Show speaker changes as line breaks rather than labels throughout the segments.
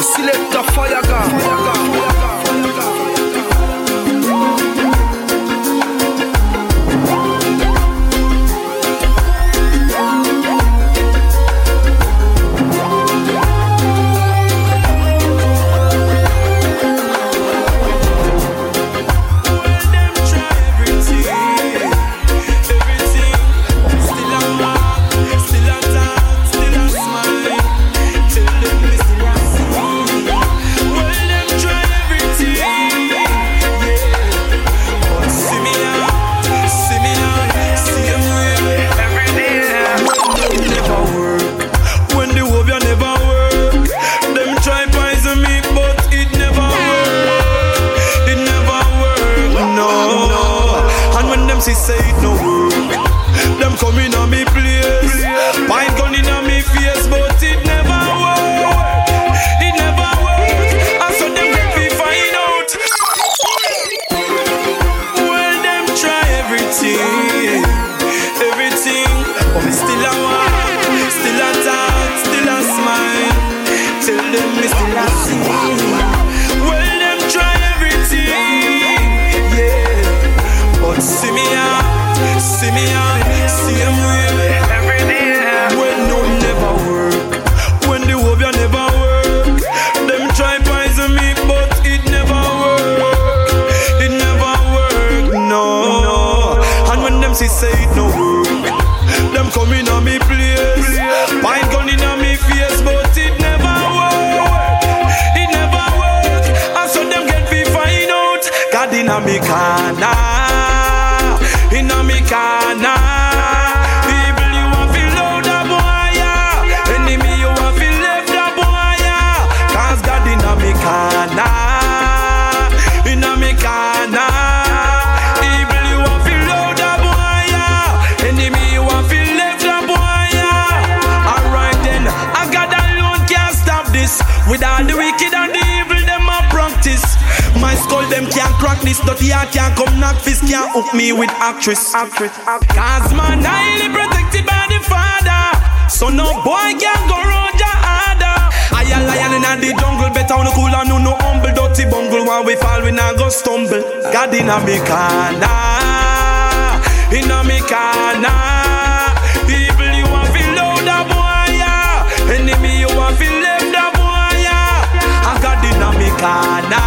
Gun. Fire gun. Fire gun.
corner, inna me corner. People you want feel love the boy, yeah. Enemy you want feel left the boy, yeah. Cause God inna me corner, inna me corner. People you want feel love the boy, yeah. Enemy you want feel left the boy, yeah. Alright then, I God alone can't stop this. With all the wicked and the evil, them a practice. My skull them can't actress. actress. Cause man highly protected by the father. So no boy can go round your harder. I a lion in the jungle, better on the cool and no no humble, dirty bungle. When we fall, we not go stumble. God in a me corner, in a me corner. Evil you want feel loud a boy, yeah. Enemy you want feel left a boy, yeah. I got in a me corner,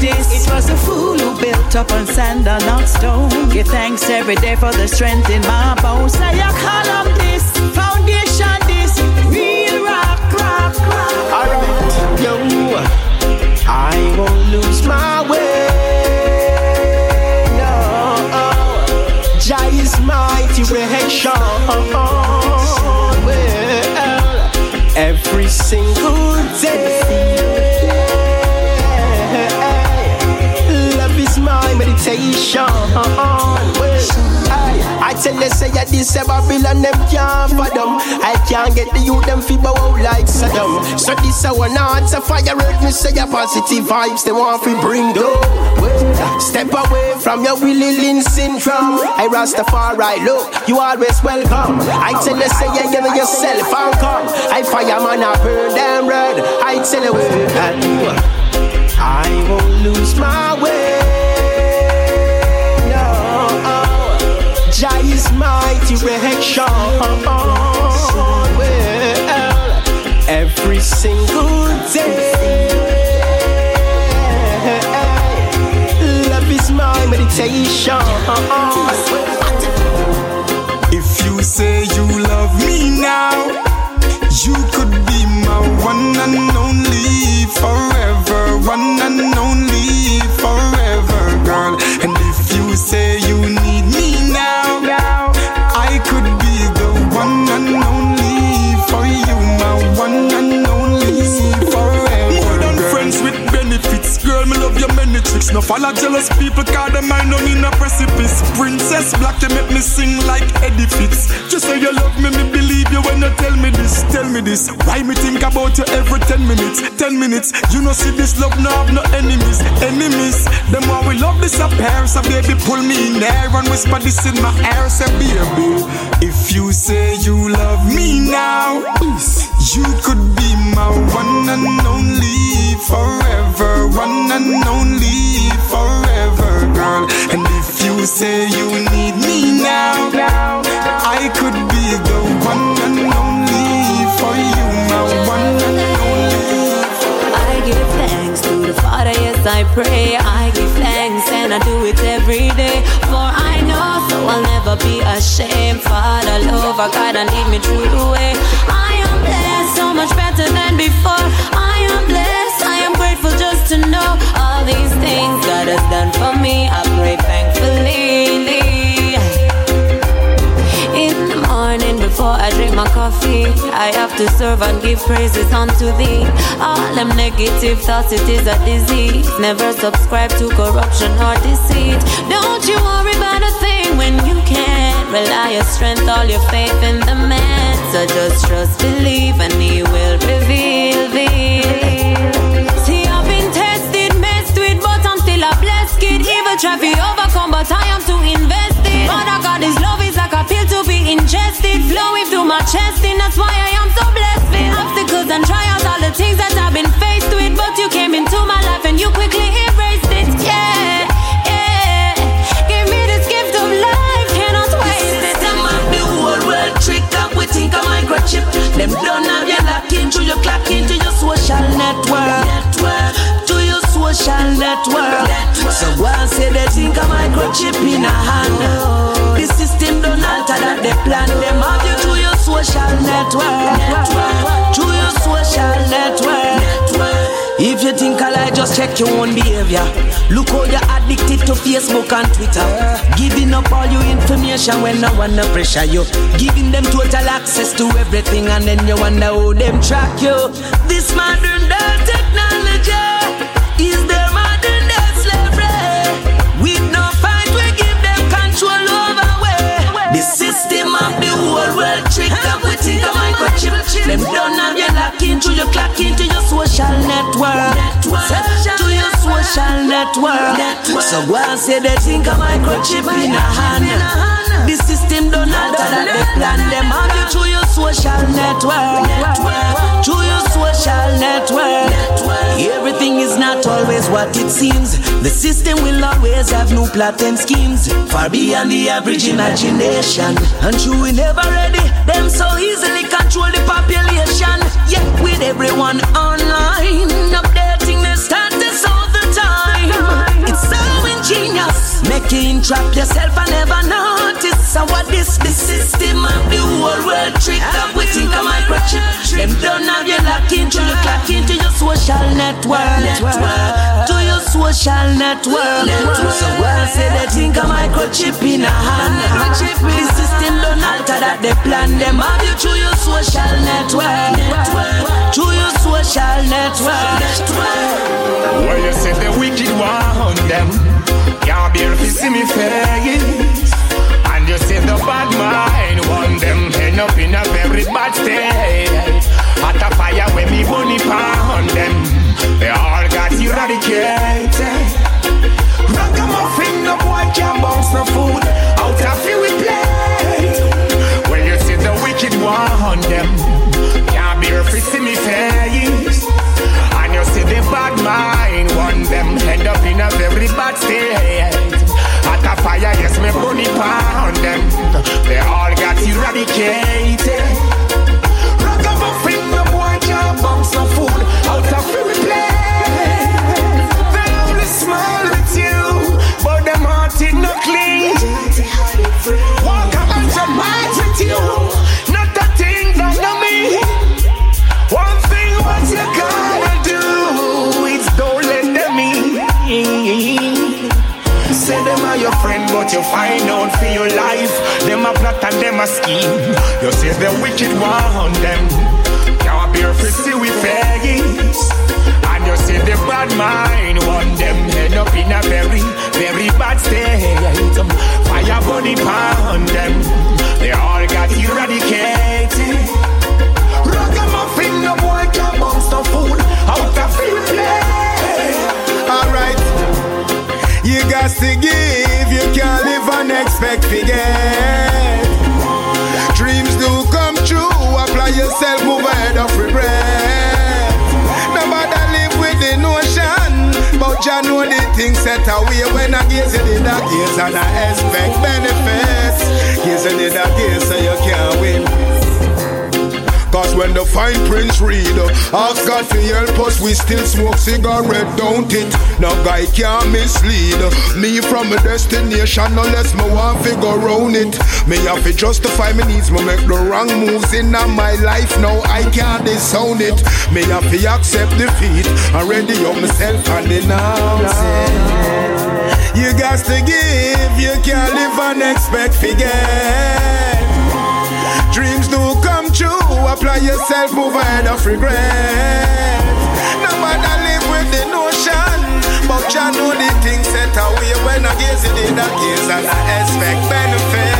can't this. It was a fool who built up on sand and not stone. Give thanks every day for the strength in my bones. Say call column this, foundation this, real rock. rock, rock.
Alright, yo, I won't lose my way. No, Jah is my direction. Well, every single day, meditation. Well, I tell you say yeah, this a Babylon them can't fathom. I can't get the youth them bow out like Saddam. So this a one answer fire earth me say yeah, positive vibes they want fi bring down. Step away from your Willie Lynch syndrome. I Rastafari look, you always welcome. I tell you say yeah, give yourself and come. I fireman I burn them red. I tell you I
If you say you love me now, you could be my one and only forever, one and only genius. No follow jealous people, call them mind on in a precipice. Princess Black, you make me sing like Eddie Fitz. Just say you love me, me believe you when you tell me this. Tell me this. Why me think about you every 10 minutes? 10 minutes. You know, see this love, no have no enemies. Enemies. Them why we love disappear. So baby, pull me in there and whisper this in my ear. Say, baby, if you say you love me now, you could be my one and only forever. One and only forever, girl. And if you say you need me now, I could be the one and only for you, my one and only.
I give thanks to the Father, yes, I pray. I give thanks and I do it every day. For I know, so I'll never be ashamed. Father, love, I God, and lead me through the way. I am blessed, so much better than before. I am blessed, I am grateful just to know all these things God has done for me. I pray thankfully. In the morning before I drink my coffee, I have to serve and give praises unto thee. All them negative thoughts, it is a disease. Never subscribe to corruption or deceit. Don't you worry about a thing when you can. Rely your strength, all your faith in the man. So just trust, believe, and he will reveal try to overcome, but I am to invest in. Father God, His love is like a pill to be ingested, flowing through my chest, and that's why I am so blessed. With obstacles and trials, all the things that I've been faced with, but you came into my life and you quickly erased it. Yeah, yeah. Give me this gift of life, cannot waste it. Them of
the whole world trick up, we think a microchip. Them don't have you lock into your clock into your social network. network. Social network. So go and say they think a microchip in a hand. The system don't alter that they plan. Them have you to your social network. To your social network. If you think I lie, just check your own behavior. Look how you're addicted to Facebook and Twitter. Giving up all your information when no one pressure you. Giving them total access to everything and then you wonder how them track you. This modern day Them don't have you lock into your clock into your social network. To your social network. So go and say they think a microchip in a hand. The system don't alter that they plan them have you to your social network. To your social network. Everything is not always what it seems. The system will always have new plot and schemes far beyond the average imagination. And true, we never ready. Them so easily control the population. Yeah, with everyone online, updating their making trap yourself and never notice. So what this the system of the whole world trick up? We think a microchip. Them don't have you lock into your clock into your social network. Social network. So well say they think a microchip in a hand. The system don't alter that they plan them have you to your social network. To your social network.
Well, you say the wicked want them. Can't bear to see me face. Them a scheme. You say the wicked want them.
Set away when I gaze in the gaze and
I
expect benefits.
Gaze
in the
gaze
so you
can't
win.
Cause when the fine prince read, uh, ask
God
to help us,
we
still smoke
cigarette,
don't it? No guy
can't
mislead me
from
a destination unless me want
figure round
it. Me have to justify me needs, me make the
wrong moves
in my
life.
Now
I
can't
disown it.
Me
have to accept
defeat and
ready up
myself and denounce
it.
You
got to give, you can't live and expect
to get.
Dreams do come true apply yourself, move ahead of
regret. Matter
live with the notion, but you know the things set
away
when I gaze in the gaze and I expect
benefit.